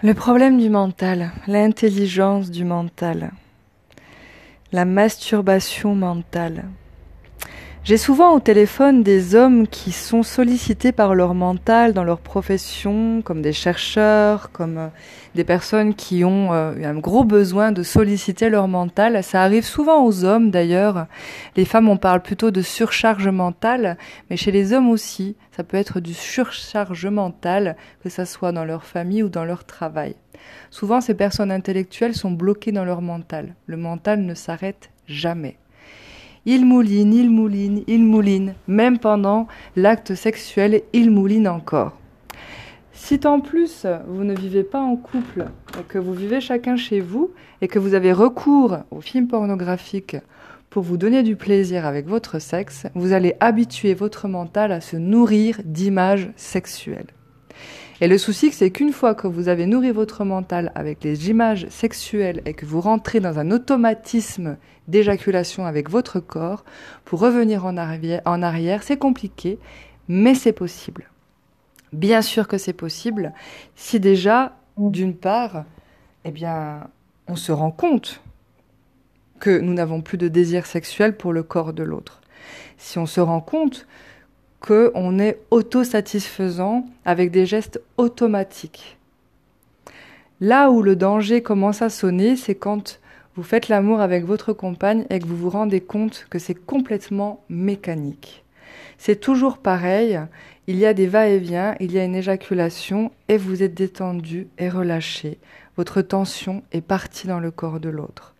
Le problème du mental, l'intelligence du mental, la masturbation mentale. J'ai souvent au téléphone des hommes qui sont sollicités par leur mental dans leur profession, comme des chercheurs, comme euh, des personnes qui ont euh, un gros besoin de solliciter leur mental. Ça arrive souvent aux hommes d'ailleurs. Les femmes, on parle plutôt de surcharge mentale, mais chez les hommes aussi, ça peut être du surcharge mental, que ça soit dans leur famille ou dans leur travail. Souvent, ces personnes intellectuelles sont bloquées dans leur mental. Le mental ne s'arrête jamais. Il mouline, il mouline, il mouline. Même pendant l'acte sexuel, il mouline encore. Si en plus vous ne vivez pas en couple, que vous vivez chacun chez vous et que vous avez recours aux films pornographiques pour vous donner du plaisir avec votre sexe, vous allez habituer votre mental à se nourrir d'images sexuelles. Et le souci, c'est qu'une fois que vous avez nourri votre mental avec les images sexuelles et que vous rentrez dans un automatisme d'éjaculation avec votre corps, pour revenir en arrière, en arrière c'est compliqué, mais c'est possible. Bien sûr que c'est possible si déjà, d'une part, eh bien, on se rend compte que nous n'avons plus de désir sexuel pour le corps de l'autre. Si on se rend compte qu'on est autosatisfaisant avec des gestes automatiques. Là où le danger commence à sonner, c'est quand vous faites l'amour avec votre compagne et que vous vous rendez compte que c'est complètement mécanique. C'est toujours pareil, il y a des va-et-vient, il y a une éjaculation et vous êtes détendu et relâché. Votre tension est partie dans le corps de l'autre.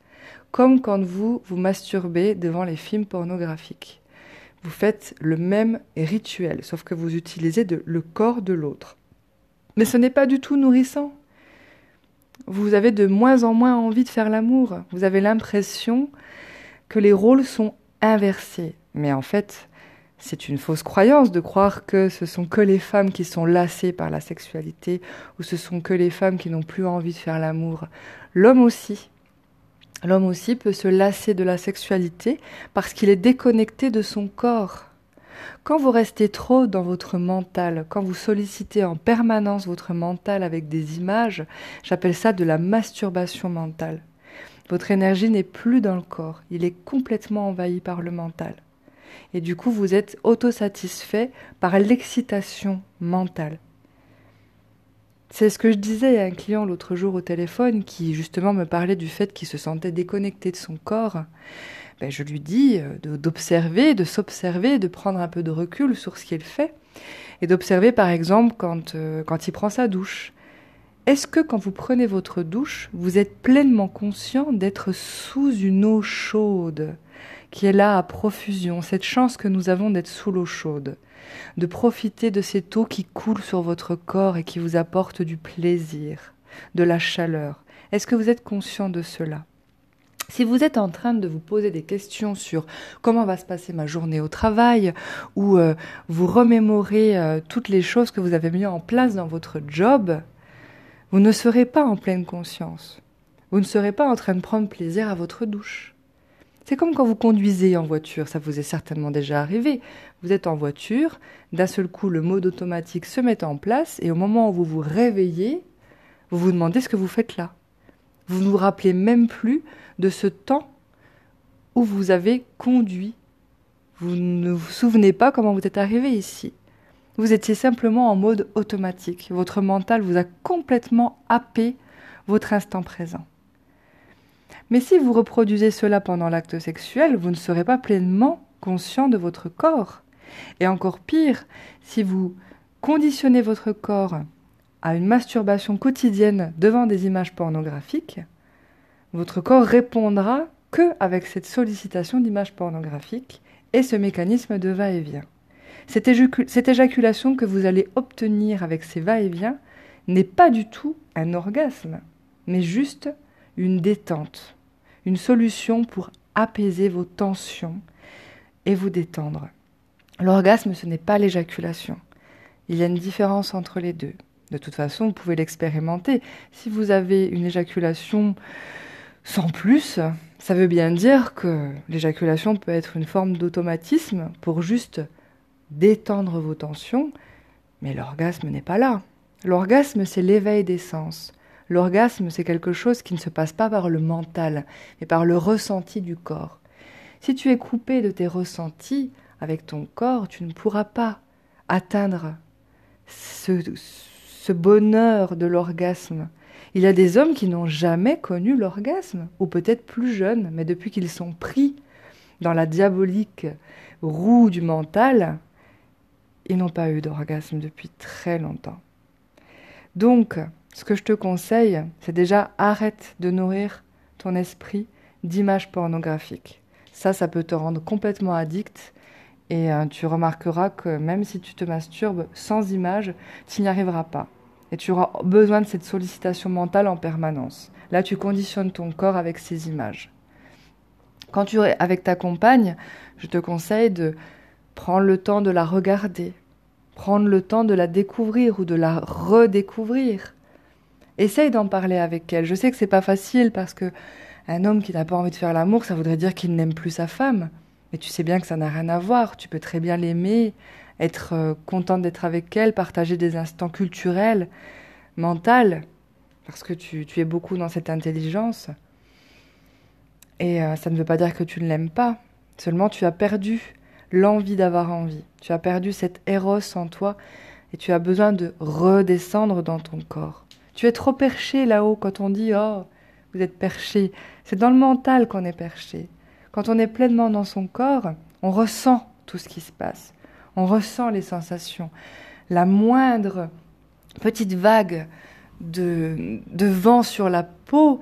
Comme quand vous vous masturbez devant les films pornographiques vous faites le même rituel, sauf que vous utilisez le corps de l'autre. Mais ce n'est pas du tout nourrissant. Vous avez de moins en moins envie de faire l'amour. Vous avez l'impression que les rôles sont inversés. Mais en fait, c'est une fausse croyance de croire que ce sont que les femmes qui sont lassées par la sexualité ou ce sont que les femmes qui n'ont plus envie de faire l'amour. L'homme aussi. L'homme aussi peut se lasser de la sexualité parce qu'il est déconnecté de son corps. Quand vous restez trop dans votre mental, quand vous sollicitez en permanence votre mental avec des images, j'appelle ça de la masturbation mentale. Votre énergie n'est plus dans le corps, il est complètement envahi par le mental. Et du coup, vous êtes autosatisfait par l'excitation mentale. C'est ce que je disais à un client l'autre jour au téléphone qui justement me parlait du fait qu'il se sentait déconnecté de son corps. Ben, je lui dis euh, d'observer, de s'observer, de prendre un peu de recul sur ce qu'il fait et d'observer par exemple quand, euh, quand il prend sa douche. Est-ce que quand vous prenez votre douche, vous êtes pleinement conscient d'être sous une eau chaude? Qui est là à profusion, cette chance que nous avons d'être sous l'eau chaude de profiter de cette eau qui coule sur votre corps et qui vous apporte du plaisir, de la chaleur. Est-ce que vous êtes conscient de cela? Si vous êtes en train de vous poser des questions sur comment va se passer ma journée au travail, ou euh, vous remémorez euh, toutes les choses que vous avez mises en place dans votre job, vous ne serez pas en pleine conscience. Vous ne serez pas en train de prendre plaisir à votre douche. C'est comme quand vous conduisez en voiture, ça vous est certainement déjà arrivé. Vous êtes en voiture, d'un seul coup le mode automatique se met en place et au moment où vous vous réveillez, vous vous demandez ce que vous faites là. Vous ne vous rappelez même plus de ce temps où vous avez conduit. Vous ne vous souvenez pas comment vous êtes arrivé ici. Vous étiez simplement en mode automatique. Votre mental vous a complètement happé votre instant présent. Mais si vous reproduisez cela pendant l'acte sexuel, vous ne serez pas pleinement conscient de votre corps. Et encore pire, si vous conditionnez votre corps à une masturbation quotidienne devant des images pornographiques, votre corps répondra que avec cette sollicitation d'images pornographiques et ce mécanisme de va-et-vient. Cette, éjaculation que vous allez obtenir avec ces va-et-vient n'est pas du tout un orgasme, mais juste une détente, une solution pour apaiser vos tensions et vous détendre. L'orgasme, ce n'est pas l'éjaculation. Il y a une différence entre les deux. De toute façon, vous pouvez l'expérimenter. Si vous avez une éjaculation sans plus, ça veut bien dire que l'éjaculation peut être une forme d'automatisme pour juste détendre vos tensions, mais l'orgasme n'est pas là. L'orgasme, c'est l'éveil des sens. L'orgasme, c'est quelque chose qui ne se passe pas par le mental, mais par le ressenti du corps. Si tu es coupé de tes ressentis avec ton corps, tu ne pourras pas atteindre ce, ce bonheur de l'orgasme. Il y a des hommes qui n'ont jamais connu l'orgasme, ou peut-être plus jeunes, mais depuis qu'ils sont pris dans la diabolique roue du mental, ils n'ont pas eu d'orgasme depuis très longtemps. Donc, ce que je te conseille, c'est déjà arrête de nourrir ton esprit d'images pornographiques. Ça, ça peut te rendre complètement addict et euh, tu remarqueras que même si tu te masturbes sans images, tu n'y arriveras pas. Et tu auras besoin de cette sollicitation mentale en permanence. Là, tu conditionnes ton corps avec ces images. Quand tu es avec ta compagne, je te conseille de prendre le temps de la regarder, prendre le temps de la découvrir ou de la redécouvrir. Essaye d'en parler avec elle. Je sais que c'est pas facile parce que un homme qui n'a pas envie de faire l'amour, ça voudrait dire qu'il n'aime plus sa femme. Mais tu sais bien que ça n'a rien à voir. Tu peux très bien l'aimer, être euh, contente d'être avec elle, partager des instants culturels, mentaux, parce que tu, es beaucoup dans cette intelligence. Et euh, ça ne veut pas dire que tu ne l'aimes pas. Seulement, tu as perdu l'envie d'avoir envie. Tu as perdu cette éros en toi et tu as besoin de redescendre dans ton corps. Tu es trop perché là-haut quand on dit Oh, vous êtes perché. C'est dans le mental qu'on est perché. Quand on est pleinement dans son corps, on ressent tout ce qui se passe. On ressent les sensations. La moindre petite vague de, de vent sur la peau,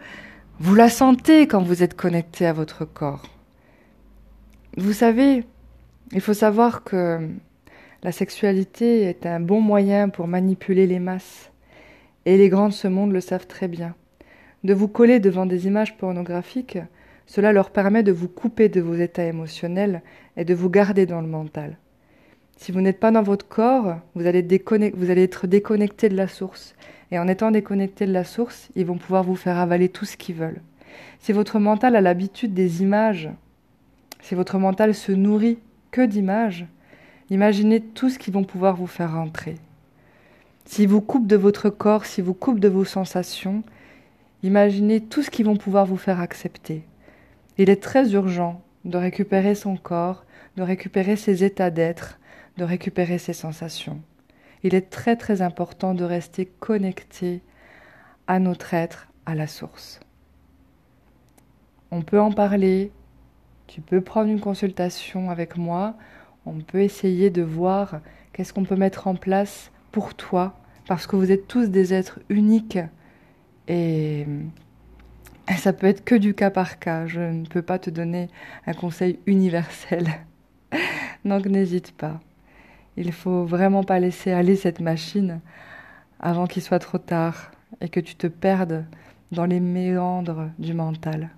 vous la sentez quand vous êtes connecté à votre corps. Vous savez, il faut savoir que la sexualité est un bon moyen pour manipuler les masses. Et les grands de ce monde le savent très bien. De vous coller devant des images pornographiques, cela leur permet de vous couper de vos états émotionnels et de vous garder dans le mental. Si vous n'êtes pas dans votre corps, vous allez, être déconnecté de la source. Et en étant déconnecté de la source, ils vont pouvoir vous faire avaler tout ce qu'ils veulent. Si votre mental a l'habitude des images, si votre mental se nourrit que d'images, imaginez tout ce qu'ils vont pouvoir vous faire rentrer. S'ils vous coupent de votre corps, s'ils vous coupent de vos sensations, imaginez tout ce qu'ils vont pouvoir vous faire accepter. Il est très urgent de récupérer son corps, de récupérer ses états d'être, de récupérer ses sensations. Il est très très important de rester connecté à notre être, à la source. On peut en parler, tu peux prendre une consultation avec moi, on peut essayer de voir qu'est-ce qu'on peut mettre en place pour toi, parce que vous êtes tous des êtres uniques et ça peut être que du cas par cas. Je ne peux pas te donner un conseil universel. Donc n'hésite pas. Il faut vraiment pas laisser aller cette machine avant qu'il soit trop tard et que tu te perdes dans les méandres du mental.